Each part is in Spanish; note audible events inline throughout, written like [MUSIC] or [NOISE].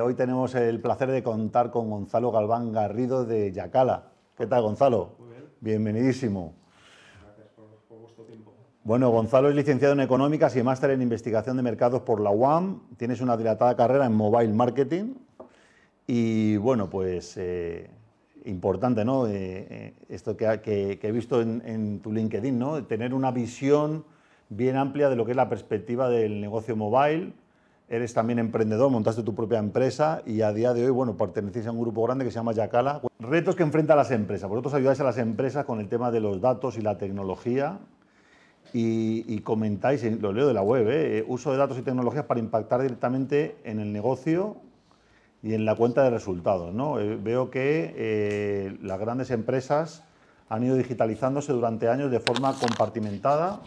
Hoy tenemos el placer de contar con Gonzalo Galván Garrido de Yacala. ¿Qué tal, Gonzalo? Muy bien. Bienvenidísimo. Gracias por, por, vuestro tiempo. Bueno, Gonzalo es licenciado en Económicas y máster en Investigación de Mercados por la UAM. Tienes una dilatada carrera en Mobile Marketing. Y bueno, pues eh, importante, ¿no? Eh, eh, esto que, que, que, he visto en, en tu LinkedIn, ¿no? Tener una visión bien amplia de lo que es la perspectiva del negocio mobile eres también emprendedor, montaste tu propia empresa y a día de hoy, bueno, pertenecéis a un grupo grande que se llama Yacala. Retos que enfrentan las empresas. Vosotros ayudáis a las empresas con el tema de los datos y la tecnología y, y comentáis, lo leo de la web, ¿eh? uso de datos y tecnologías para impactar directamente en el negocio y en la cuenta de resultados. ¿no? Eh, veo que eh, las grandes empresas han ido digitalizándose durante años de forma compartimentada.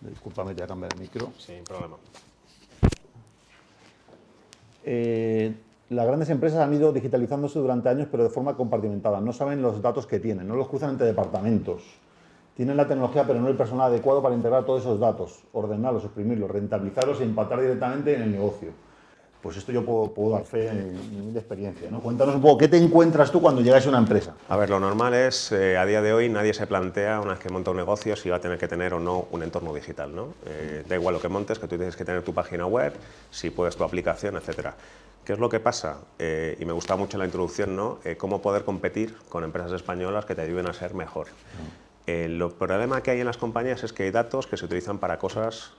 Disculpame, te voy a cambiar el micro. Sin problema eh, las grandes empresas han ido digitalizándose durante años, pero de forma compartimentada. No saben los datos que tienen, no los cruzan entre departamentos. Tienen la tecnología, pero no el personal adecuado para integrar todos esos datos, ordenarlos, exprimirlos, rentabilizarlos e impactar directamente en el negocio. Pues esto yo puedo, puedo dar fe en mi experiencia. ¿no? Cuéntanos un poco, ¿qué te encuentras tú cuando llegas a una empresa? A ver, lo normal es, eh, a día de hoy, nadie se plantea, una vez que monta un negocio, si va a tener que tener o no un entorno digital. ¿no? Eh, da igual lo que montes, que tú tienes que tener tu página web, si puedes tu aplicación, etcétera. ¿Qué es lo que pasa? Eh, y me gustaba mucho la introducción, ¿no? Cómo poder competir con empresas españolas que te ayuden a ser mejor. Eh, lo problema que hay en las compañías es que hay datos que se utilizan para cosas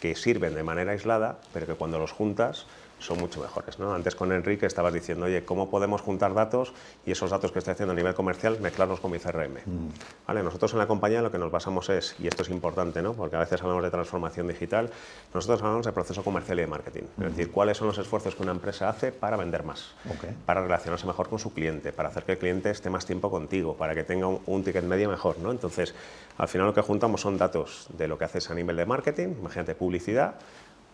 que sirven de manera aislada, pero que cuando los juntas son mucho mejores. ¿no? Antes con Enrique estabas diciendo, oye, ¿cómo podemos juntar datos y esos datos que estoy haciendo a nivel comercial mezclarlos con mi CRM? Mm. ¿Vale? Nosotros en la compañía lo que nos basamos es, y esto es importante, ¿no? porque a veces hablamos de transformación digital, nosotros hablamos de proceso comercial y de marketing. Mm. Es decir, cuáles son los esfuerzos que una empresa hace para vender más, okay. para relacionarse mejor con su cliente, para hacer que el cliente esté más tiempo contigo, para que tenga un, un ticket medio mejor. ¿no? Entonces, al final lo que juntamos son datos de lo que haces a nivel de marketing, imagínate publicidad,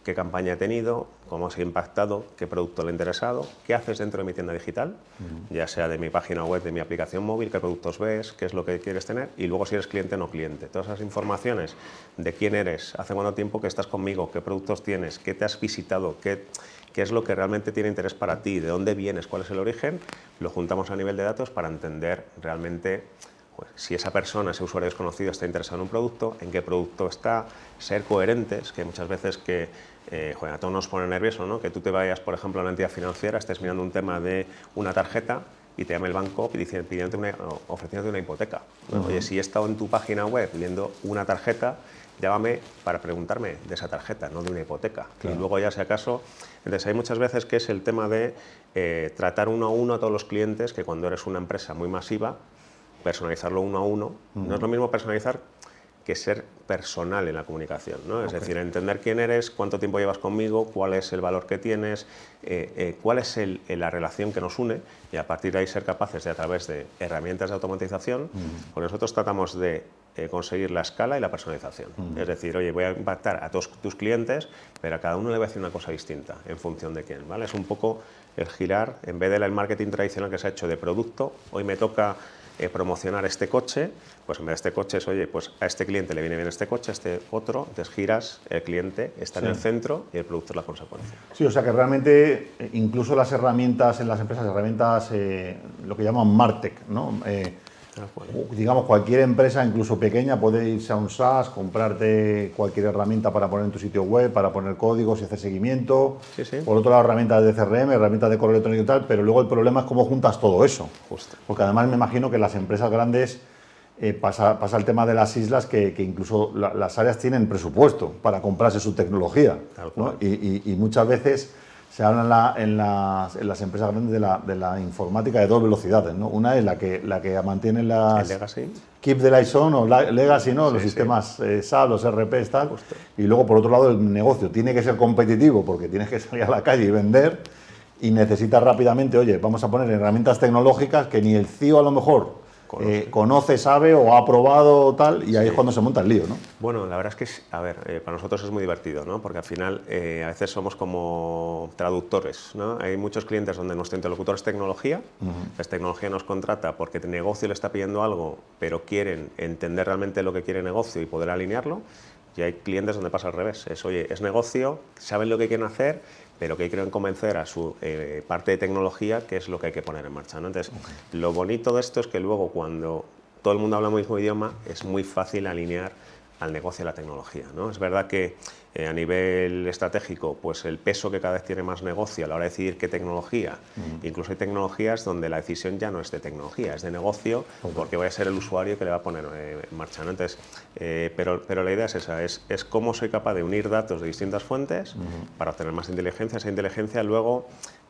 qué campaña he tenido, cómo se ha impactado, qué producto le ha interesado, qué haces dentro de mi tienda digital, uh -huh. ya sea de mi página web, de mi aplicación móvil, qué productos ves, qué es lo que quieres tener y luego si eres cliente o no cliente. Todas esas informaciones de quién eres, hace cuánto tiempo que estás conmigo, qué productos tienes, qué te has visitado, qué, qué es lo que realmente tiene interés para ti, de dónde vienes, cuál es el origen, lo juntamos a nivel de datos para entender realmente pues, si esa persona, ese usuario desconocido está interesado en un producto, en qué producto está, ser coherentes, que muchas veces que eh, joder, a todos nos pone nervioso, ¿no? que tú te vayas, por ejemplo, a una entidad financiera, estés mirando un tema de una tarjeta y te llame el banco pidiéndote una, ofreciéndote una hipoteca. Uh -huh. Oye, si he estado en tu página web viendo una tarjeta, llámame para preguntarme de esa tarjeta, no de una hipoteca. Claro. Y luego ya si acaso, entonces hay muchas veces que es el tema de eh, tratar uno a uno a todos los clientes, que cuando eres una empresa muy masiva, personalizarlo uno a uno. No es lo mismo personalizar que ser personal en la comunicación. ¿no? Es okay. decir, entender quién eres, cuánto tiempo llevas conmigo, cuál es el valor que tienes, eh, eh, cuál es el, la relación que nos une y a partir de ahí ser capaces de, a través de herramientas de automatización, -huh. pues nosotros tratamos de eh, conseguir la escala y la personalización. Es decir, oye, voy a impactar a todos tus clientes, pero a cada uno le voy a decir una cosa distinta en función de quién. ¿vale? Es un poco el girar, en vez del marketing tradicional que se ha hecho de producto, hoy me toca eh, promocionar este coche, pues en vez de este coche es, oye, pues a este cliente le viene bien este coche, a este otro, entonces giras, el cliente está sí. en el centro y el producto es la consecuencia. Sí, o sea que realmente eh, incluso las herramientas en las empresas, herramientas, eh, lo que llaman Martech, ¿no? Eh, digamos, cualquier empresa, incluso pequeña, puede irse a un SaaS, comprarte cualquier herramienta para poner en tu sitio web, para poner códigos y hacer seguimiento. Sí, sí. Por otro lado, herramientas de CRM, herramientas de correo electrónico y tal, pero luego el problema es cómo juntas todo eso. Justo. Porque además me imagino que las empresas grandes eh, pasa, pasa, el tema de las islas que, que incluso la, las áreas tienen presupuesto para comprarse su tecnología. ¿no? Y, y, y muchas veces se habla en, la, en, las, en, las, empresas grandes de la, de la, informática de dos velocidades. ¿no? Una es la que, la que mantiene las... legacy? Keep the lights on o legacy, ¿no? Sí, los sí. sistemas eh, SAP, los RPs, tal. Justo. Y luego, por otro lado, el negocio tiene que ser competitivo porque tienes que salir a la calle y vender y necesitas rápidamente, oye, vamos a poner herramientas tecnológicas que ni el CIO a lo mejor. Eh, conoce, sabe o ha probado tal, y ahí sí. es cuando se monta el lío, ¿no? Bueno, la verdad es que, a ver, eh, para nosotros es muy divertido, ¿no? Porque al final eh, a veces somos como traductores, ¿no? Hay muchos clientes donde nuestro interlocutor es tecnología, uh -huh. es tecnología nos contrata porque el negocio le está pidiendo algo, pero quieren entender realmente lo que quiere el negocio y poder alinearlo, y hay clientes donde pasa al revés, es, oye, es negocio, saben lo que quieren hacer, pero que quieren convencer a su eh, parte de tecnología que es lo que hay que poner en marcha. ¿no? Entonces, lo bonito de esto es que luego cuando todo el mundo habla el mismo idioma, es muy fácil alinear al negocio de la tecnología. ¿no? Es verdad que eh, a nivel estratégico, pues el peso que cada vez tiene más negocio a la hora de decidir qué tecnología, incluso hay tecnologías donde la decisión ya no es de tecnología, es de negocio, porque va a ser el usuario que le va a poner eh, en marcha. Entonces, eh, pero, pero la idea es esa, es, es, cómo soy capaz de unir datos de distintas fuentes para obtener más inteligencia, esa inteligencia luego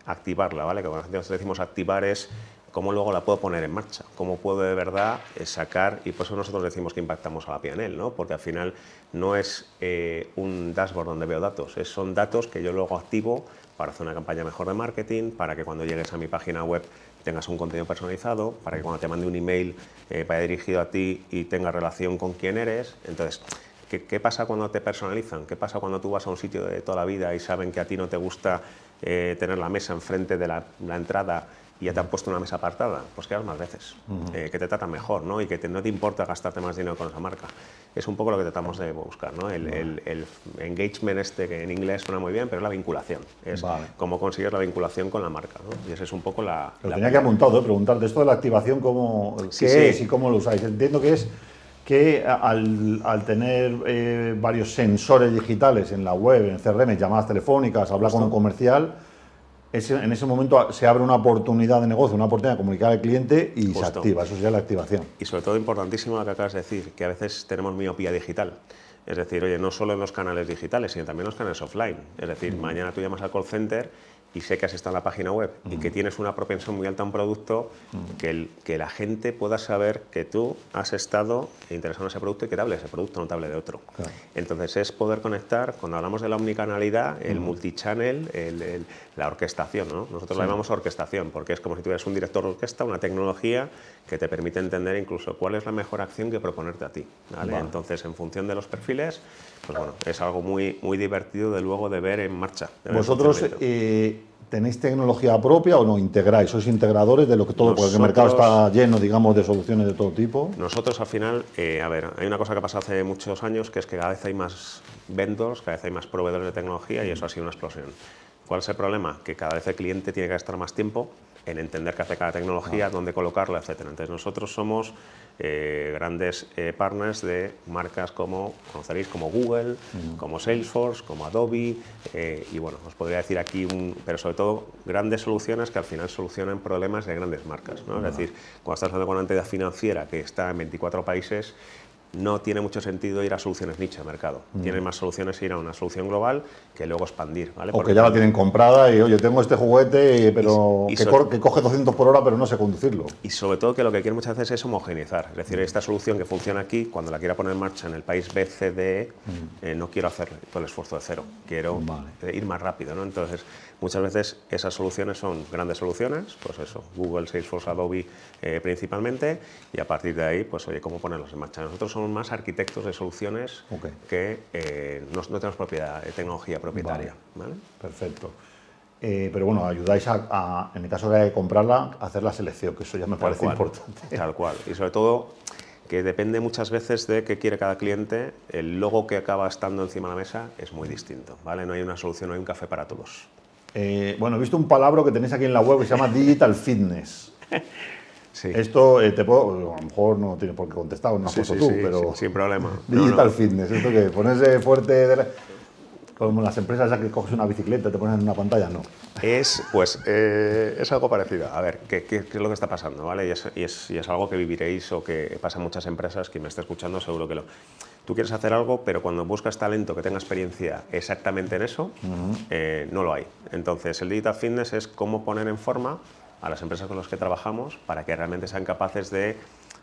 activarla, ¿vale? Que cuando decimos activar es cómo luego la puedo poner en marcha, cómo puedo de verdad eh, sacar, y por eso nosotros decimos que impactamos a la PNL, ¿no? porque al final no es eh, un dashboard donde veo datos, es, son datos que yo luego activo para hacer una campaña mejor de marketing, para que cuando llegues a mi página web tengas un contenido personalizado, para que cuando te mande un email eh, vaya dirigido a ti y tenga relación con quién eres. Entonces, ¿qué, pasa cuando te personalizan? ¿Qué pasa cuando tú vas a un sitio de toda la vida y saben que a ti no te gusta tener la mesa enfrente de la, la entrada y ya te han puesto una mesa apartada, pues quedas más veces, eh, que te tratan mejor ¿no? y que no te importa gastarte más dinero con esa marca. Es un poco lo que tratamos de buscar, ¿no? el, el, engagement este que en inglés suena muy bien, pero es la vinculación, es cómo consigues la vinculación con la marca. ¿no? Y esa es un poco la... Pero tenía que apuntado, ¿eh? preguntarte esto de la activación, ¿cómo, ¿qué es y cómo lo usáis? Entiendo que es que al, al tener eh, varios sensores digitales en la web, en CRM, llamadas telefónicas, hablar con un comercial, en ese momento se abre una oportunidad de negocio, una oportunidad de comunicar al cliente y se activa, eso sería la activación. Y sobre todo importantísimo lo que acabas de decir, que a veces tenemos miopía digital. Es decir, oye, no solo en los canales digitales, sino también en los canales offline. Es decir, mañana tú llamas al call center y sé que has estado en la página web y que tienes una propensión muy alta a un producto, que, el, que la gente pueda saber que tú has estado interesado en ese producto y que te hable de ese producto, no te hable de otro. Entonces es poder conectar, cuando hablamos de la omnicanalidad, el multichannel, el, la orquestación. ¿no? Nosotros la llamamos orquestación porque es como si tuvieras un director de orquesta, una tecnología que te permite entender incluso cuál es la mejor acción que proponerte a ti. Entonces, en función de los perfiles, pues bueno, es algo muy, muy divertido de luego de ver en marcha. Vosotros eh, tenéis tecnología propia o no integráis, sois integradores de lo que todo, porque el mercado está lleno, digamos, de soluciones de todo tipo. Nosotros al final, eh, a ver, hay una cosa que ha pasado hace muchos años que es que cada vez hay más vendors, cada vez hay más proveedores de tecnología y eso ha sido una explosión. ¿Cuál es el problema? Que cada vez el cliente tiene que gastar más tiempo en entender qué hace cada tecnología, dónde colocarla, etc. Entonces nosotros somos eh, grandes eh, partners de marcas como, conoceréis, como Google, como Salesforce, como Adobe, eh, y bueno, os podría decir aquí, un, pero sobre todo grandes soluciones que al final solucionan problemas de grandes marcas. ¿no? Es decir, cuando estás hablando con una entidad financiera que está en 24 países, no tiene mucho sentido ir a soluciones nicho de mercado. Mm. Tiene más soluciones ir a una solución global que luego expandir. ¿vale? O que ya la tienen comprada y, oye, tengo este juguete, pero que, coge 200 por hora, pero no sé conducirlo. Y sobre todo que lo que quiere muchas veces es homogeneizar. Es decir, esta solución que funciona aquí, cuando la quiera poner en marcha en el país BCDE, mm. eh, no quiero hacer todo el esfuerzo de cero. Quiero ir más rápido. ¿no? Entonces, Muchas veces esas soluciones son grandes soluciones, pues eso, Google, Salesforce, Adobe eh, principalmente, y a partir de ahí, pues oye, cómo ponerlos en marcha. Nosotros somos más arquitectos de soluciones que eh, no, tenemos propiedad, de tecnología propietaria. Perfecto. Eh, pero bueno, ayudáis a, en el caso de comprarla, a hacer la selección, que eso ya me parece importante. Tal cual. Y sobre todo, que depende muchas veces de qué quiere cada cliente, el logo que acaba estando encima de la mesa es muy distinto, ¿vale? No hay una solución, no hay un café para todos. Eh, bueno, he visto un palabra que tenéis aquí en la web que se llama Digital Fitness. [LAUGHS] Sí. Esto eh, te puedo, a lo mejor no tiene por qué contestar, no has tú, pero. sin problema. [LAUGHS] Digital Fitness, esto que ponerse fuerte. como las empresas ya que coges una bicicleta te pones en una pantalla, no. Es, pues, eh, es algo parecido. A ver, ¿qué, ¿qué, es lo que está pasando? ¿vale? Y es, y, es, y es algo que viviréis o que pasa en muchas empresas, que me está escuchando seguro que lo tú quieres hacer algo, pero cuando buscas talento que tenga experiencia exactamente en eso, eh, no lo hay. Entonces, el Digital Fitness es cómo poner en forma a las empresas con las que trabajamos para que realmente sean capaces de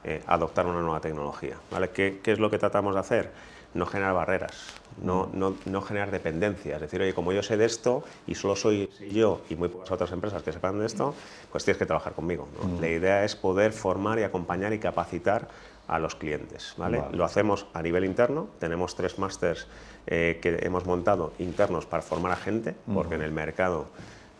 eh, adoptar una nueva tecnología. ¿vale? ¿Qué, es lo que tratamos de hacer? No generar barreras, no, no, no, generar dependencia. Es decir, oye, como yo sé de esto y solo soy yo y muy pocas otras empresas que sepan de esto, pues tienes que trabajar conmigo. La idea es poder formar y acompañar y capacitar a los clientes. ¿vale? Lo hacemos a nivel interno, tenemos tres másters eh, que hemos montado internos para formar a gente, porque en el mercado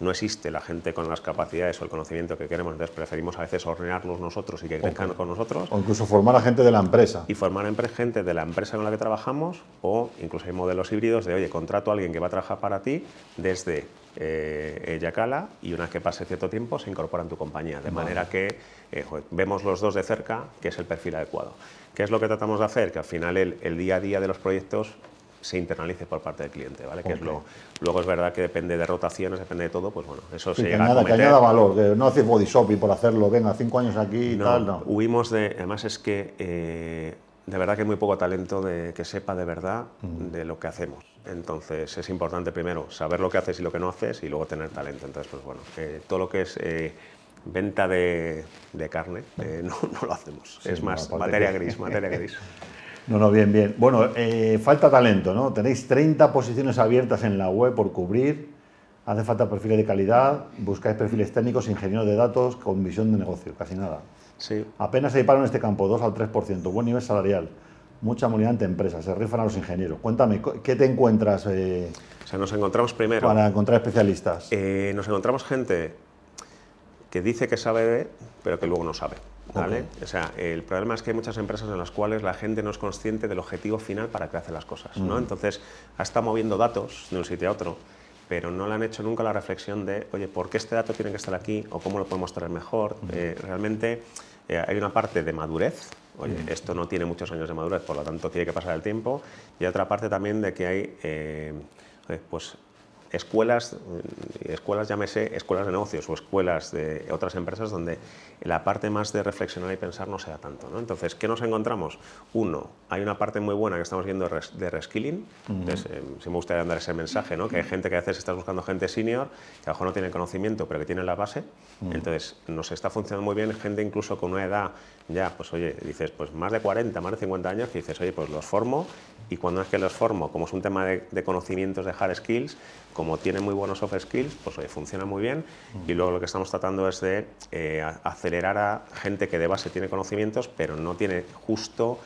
no existe la gente con las capacidades o el conocimiento que queremos, entonces preferimos a veces hornearlos nosotros y que crezcan con nosotros. O incluso formar a gente de la empresa. Y formar a gente de la empresa con la que trabajamos, o incluso hay modelos híbridos de, oye, contrato a alguien que va a trabajar para ti desde eh, Yacala y una vez que pase cierto tiempo se incorpora en tu compañía. De manera que eh, vemos los dos de cerca, que es el perfil adecuado. ¿Qué es lo que tratamos de hacer? Que al final el, día a día de los proyectos se internalice por parte del cliente, ¿vale? Que es lo, luego es verdad que depende de rotaciones, depende de todo, pues bueno, eso se llega que añada, a Que añada valor, que no hace body shopping por hacerlo, venga, cinco años aquí y tal, no. Huimos de, además es que eh, de verdad que hay muy poco talento de, que sepa de verdad de lo que hacemos. Entonces es importante primero saber lo que haces y lo que no haces y luego tener talento. Entonces, pues bueno, eh, todo lo que es eh, venta de, carne eh, [LAUGHS] no, lo hacemos. es más materia gris, materia gris. [LAUGHS] No, no, bien, bien. Bueno, falta talento, ¿no? Tenéis 30 posiciones abiertas en la web por cubrir. Hace falta perfiles de calidad, buscáis perfiles técnicos, ingenieros de datos con visión de negocio, casi nada. Sí. Apenas se paro en este campo, 2 al 3%, buen nivel salarial, mucha movilidad entre empresas, se rifan a los ingenieros. Cuéntame, ¿qué te encuentras? Eh, o sea, nos encontramos primero... Para encontrar especialistas. Eh, nos encontramos gente que dice que sabe, pero que luego no sabe. ¿vale? O sea, el problema es que hay muchas empresas en las cuales la gente no es consciente del objetivo final para que hace las cosas. ¿no? Mm. Entonces, ha estado moviendo datos de un sitio a otro, pero no le han hecho nunca la reflexión de, oye, ¿por qué este dato tiene que estar aquí? ¿O cómo lo podemos traer mejor? Mm. Eh, realmente eh, hay una parte de madurez, oye, mm. esto no tiene muchos años de madurez, por lo tanto tiene que pasar el tiempo, y otra parte también de que hay eh, pues escuelas, mm, escuelas llámese escuelas de negocios o escuelas de otras empresas donde la parte más de reflexionar y pensar no sea tanto. ¿no? Entonces, ¿qué nos encontramos? Uno, hay una parte muy buena que estamos viendo de reskilling, entonces eh, si me gustaría dar ese mensaje, ¿no? que hay gente que a veces está buscando gente senior, que a lo mejor no tiene conocimiento, pero que tiene la base, entonces nos está funcionando muy bien gente incluso con una edad ya, pues oye, dices, pues más de 40, más de 50 años, que dices, oye, pues los formo y cuando es que los formo, como es un tema de, conocimientos de hard skills, como tienen muy buenos soft skills, pues oye, funciona muy bien. Y luego lo que estamos tratando es de eh, acelerar a gente que de base tiene conocimientos, pero no tiene justo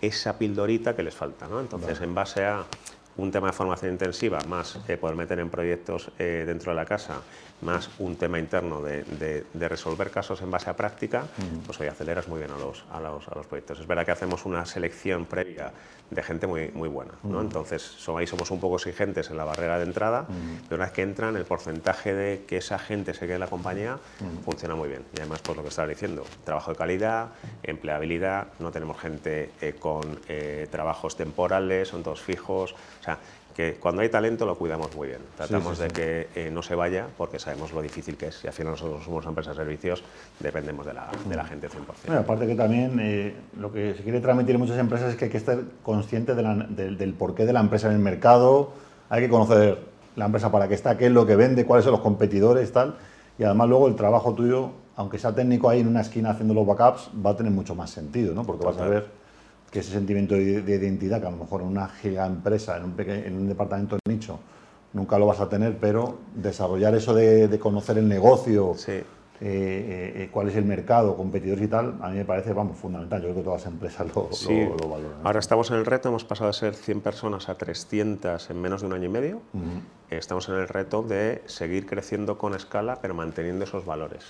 esa pildorita que les falta, ¿no? Entonces, en base a un tema de formación intensiva, más eh, poder meter en proyectos eh, dentro de la casa, más un tema interno de, resolver casos en base a práctica, pues hoy aceleras muy bien a los, a, los, a los, proyectos. Es verdad que hacemos una selección previa de gente muy, muy buena, ¿no? entonces ahí somos un poco exigentes en la barrera de entrada, pero una vez que entran, el porcentaje de que esa gente se quede en la compañía funciona muy bien. Y además, pues lo que estaba diciendo, trabajo de calidad, empleabilidad, no tenemos gente eh, con trabajos temporales, son todos fijos, o sea, que cuando hay talento lo cuidamos muy bien. Tratamos de que eh, no se vaya porque sabemos lo difícil que es. Y al final nosotros somos una empresa de servicios, dependemos de la, de la gente 100%. Bueno, aparte que también eh, lo que se quiere transmitir en muchas empresas es que hay que estar consciente del porqué de la empresa en el mercado, hay que conocer la empresa para qué está, qué es lo que vende, cuáles son los competidores, tal. Y además luego el trabajo tuyo, aunque sea técnico ahí en una esquina haciendo los backups, va a tener mucho más sentido, ¿no? Porque vas a ver que ese sentimiento de, identidad, que a lo mejor en una giga empresa, en un, en un departamento de nicho, nunca lo vas a tener, pero desarrollar eso de, conocer el negocio, eh, eh, eh, cuál es el mercado, competidores y tal, a mí me parece vamos, fundamental. Yo creo que todas las empresas lo, valoran. Ahora estamos en el reto, hemos pasado de ser 100 personas a 300 en menos de un año y medio. Estamos en el reto de seguir creciendo con escala, pero manteniendo esos valores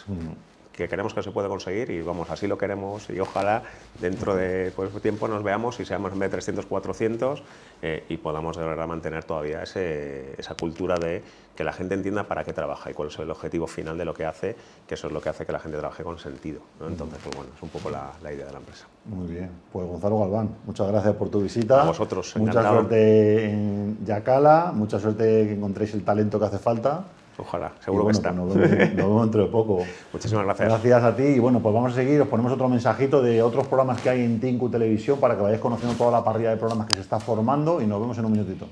que queremos que se pueda conseguir y vamos, así lo queremos y ojalá dentro de pues, tiempo nos veamos y seamos en vez de 300, 400 eh, y podamos de verdad mantener todavía ese, esa cultura de que la gente entienda para qué trabaja y cuál es el objetivo final de lo que hace, que eso es lo que hace que la gente trabaje con sentido. Entonces, pues bueno, es un poco la, idea de la empresa. Muy bien, pues Gonzalo Galván, muchas gracias por tu visita. A vosotros, Mucha suerte en Yacala, mucha suerte que encontréis el talento que hace falta Ojalá, seguro que está. Pues nos, vemos, dentro de poco. [LAUGHS] Muchísimas gracias. Gracias a ti. Y bueno, pues vamos a seguir. Os ponemos otro mensajito de otros programas que hay en Tinku Televisión para que vayáis conociendo toda la parrilla de programas que se está formando y nos vemos en un minutito.